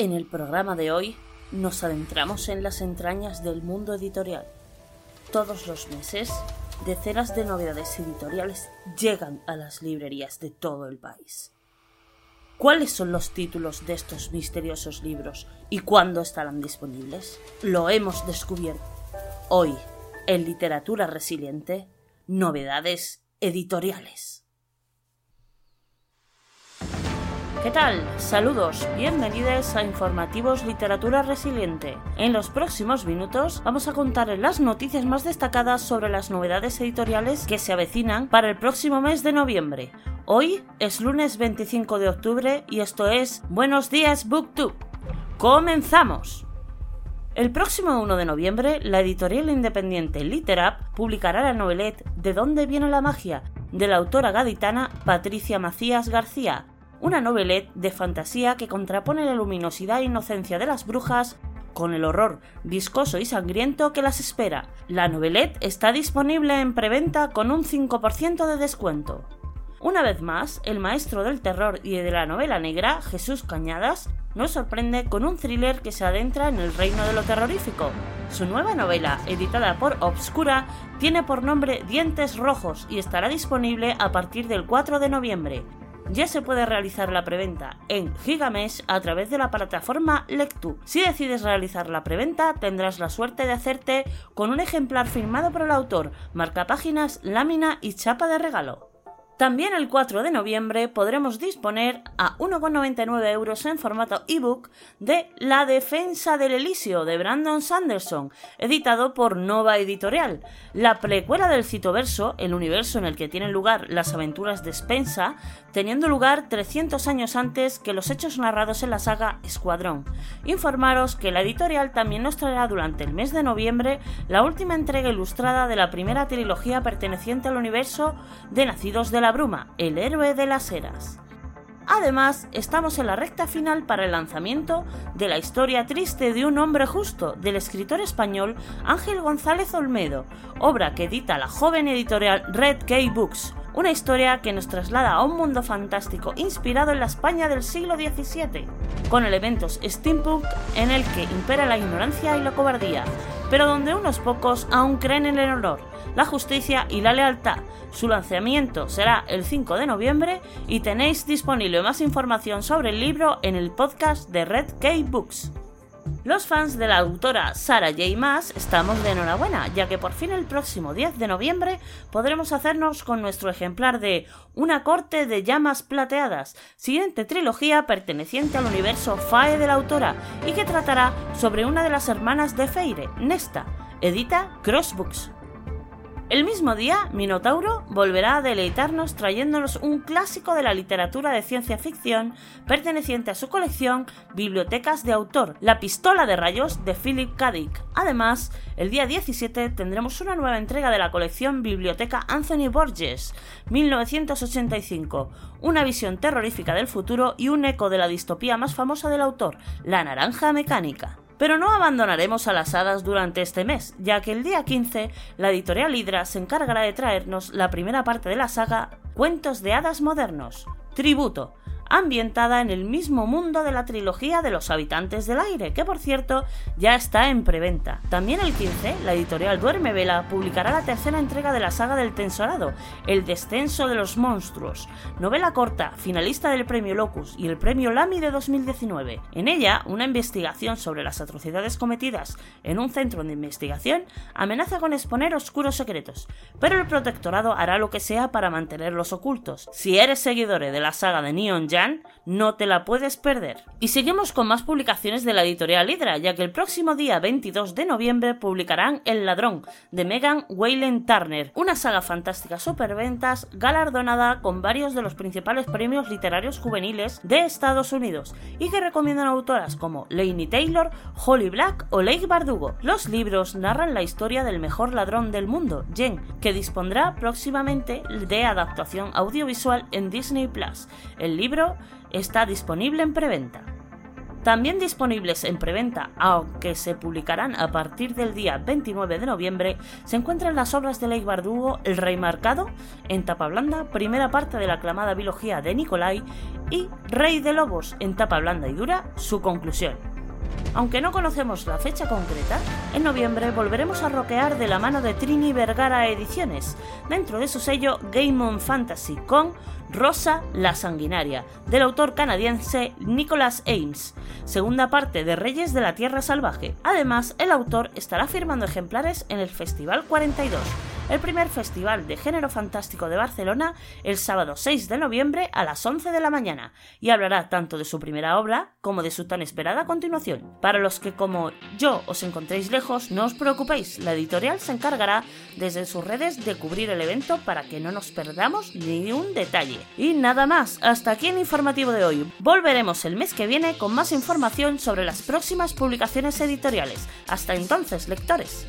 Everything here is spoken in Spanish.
En el programa de hoy nos adentramos en las entrañas del mundo editorial. Todos los meses, decenas de novedades editoriales llegan a las librerías de todo el país. ¿Cuáles son los títulos de estos misteriosos libros y cuándo estarán disponibles? Lo hemos descubierto. Hoy, en Literatura Resiliente, novedades editoriales. ¿Qué tal? Saludos, bienvenidos a Informativos Literatura Resiliente. En los próximos minutos vamos a contarles las noticias más destacadas sobre las novedades editoriales que se avecinan para el próximo mes de noviembre. Hoy es lunes 25 de octubre y esto es Buenos días BookTube. ¡Comenzamos! El próximo 1 de noviembre, la editorial independiente Literap publicará la novelette ¿De dónde viene la magia? de la autora gaditana Patricia Macías García, una novelette de fantasía que contrapone la luminosidad e inocencia de las brujas con el horror viscoso y sangriento que las espera. La novelette está disponible en preventa con un 5% de descuento. Una vez más, el maestro del terror y de la novela negra, Jesús Cañadas, nos sorprende con un thriller que se adentra en el reino de lo terrorífico. Su nueva novela, editada por Obscura, tiene por nombre Dientes Rojos y estará disponible a partir del 4 de noviembre ya se puede realizar la preventa en Gigamesh a través de la plataforma Lectu. Si decides realizar la preventa, tendrás la suerte de hacerte con un ejemplar firmado por el autor, marcapáginas, lámina y chapa de regalo. También el 4 de noviembre podremos disponer a 1,99 euros en formato ebook de La defensa del Elíseo de Brandon Sanderson, editado por Nova Editorial. La precuela del citoverso, el universo en el que tienen lugar las aventuras de Spensa, teniendo lugar 300 años antes que los hechos narrados en la saga Escuadrón. Informaros que la editorial también nos traerá durante el mes de noviembre la última entrega ilustrada de la primera trilogía perteneciente al universo de Nacidos de la bruma, el héroe de las eras. Además, estamos en la recta final para el lanzamiento de La historia triste de un hombre justo, del escritor español Ángel González Olmedo, obra que edita la joven editorial Red Key Books, una historia que nos traslada a un mundo fantástico inspirado en la España del siglo XVII, con elementos steampunk en el que impera la ignorancia y la cobardía, pero donde unos pocos aún creen en el honor, la justicia y la lealtad. Su lanzamiento será el 5 de noviembre y tenéis disponible más información sobre el libro en el podcast de Red K Books. Los fans de la autora Sarah J. Maas estamos de enhorabuena, ya que por fin el próximo 10 de noviembre podremos hacernos con nuestro ejemplar de Una corte de llamas plateadas, siguiente trilogía perteneciente al universo FAE de la autora y que tratará sobre una de las hermanas de Feire, Nesta, edita Crossbooks. El mismo día, Minotauro volverá a deleitarnos trayéndonos un clásico de la literatura de ciencia ficción perteneciente a su colección Bibliotecas de Autor, La Pistola de Rayos de Philip K. Dick. Además, el día 17 tendremos una nueva entrega de la colección Biblioteca Anthony Borges, 1985, una visión terrorífica del futuro y un eco de la distopía más famosa del autor, La Naranja Mecánica. Pero no abandonaremos a las hadas durante este mes, ya que el día 15 la editorial Hydra se encargará de traernos la primera parte de la saga Cuentos de Hadas Modernos, Tributo, ambientada en el mismo mundo de la trilogía de los habitantes del aire, que por cierto ya está en preventa. También el 15, la editorial Duerme Vela publicará la tercera entrega de la saga del Tensorado, El descenso de los monstruos, novela corta, finalista del premio Locus y el premio Lamy de 2019. En ella, una investigación sobre las atrocidades cometidas en un centro de investigación amenaza con exponer oscuros secretos, pero el protectorado hará lo que sea para mantenerlos ocultos. Si eres seguidor de la saga de Neon no te la puedes perder. Y seguimos con más publicaciones de la editorial Hydra, ya que el próximo día 22 de noviembre publicarán El ladrón de Megan Wayland Turner, una saga fantástica superventas galardonada con varios de los principales premios literarios juveniles de Estados Unidos y que recomiendan autoras como Lainey Taylor, Holly Black o Lake Bardugo. Los libros narran la historia del mejor ladrón del mundo, Jen, que dispondrá próximamente de adaptación audiovisual en Disney Plus. El libro está disponible en preventa. También disponibles en preventa, aunque se publicarán a partir del día 29 de noviembre, se encuentran las obras de Ley Bardugo El Rey Marcado, en tapa blanda, primera parte de la aclamada biología de Nicolai, y Rey de Lobos, en tapa blanda y dura, su conclusión. Aunque no conocemos la fecha concreta, en noviembre volveremos a roquear de la mano de Trini Vergara Ediciones, dentro de su sello Game on Fantasy con Rosa la Sanguinaria, del autor canadiense Nicholas Ames, segunda parte de Reyes de la Tierra Salvaje. Además, el autor estará firmando ejemplares en el Festival 42 el primer festival de género fantástico de Barcelona el sábado 6 de noviembre a las 11 de la mañana y hablará tanto de su primera obra como de su tan esperada continuación. Para los que como yo os encontréis lejos, no os preocupéis, la editorial se encargará desde sus redes de cubrir el evento para que no nos perdamos ni un detalle. Y nada más, hasta aquí el informativo de hoy. Volveremos el mes que viene con más información sobre las próximas publicaciones editoriales. Hasta entonces, lectores.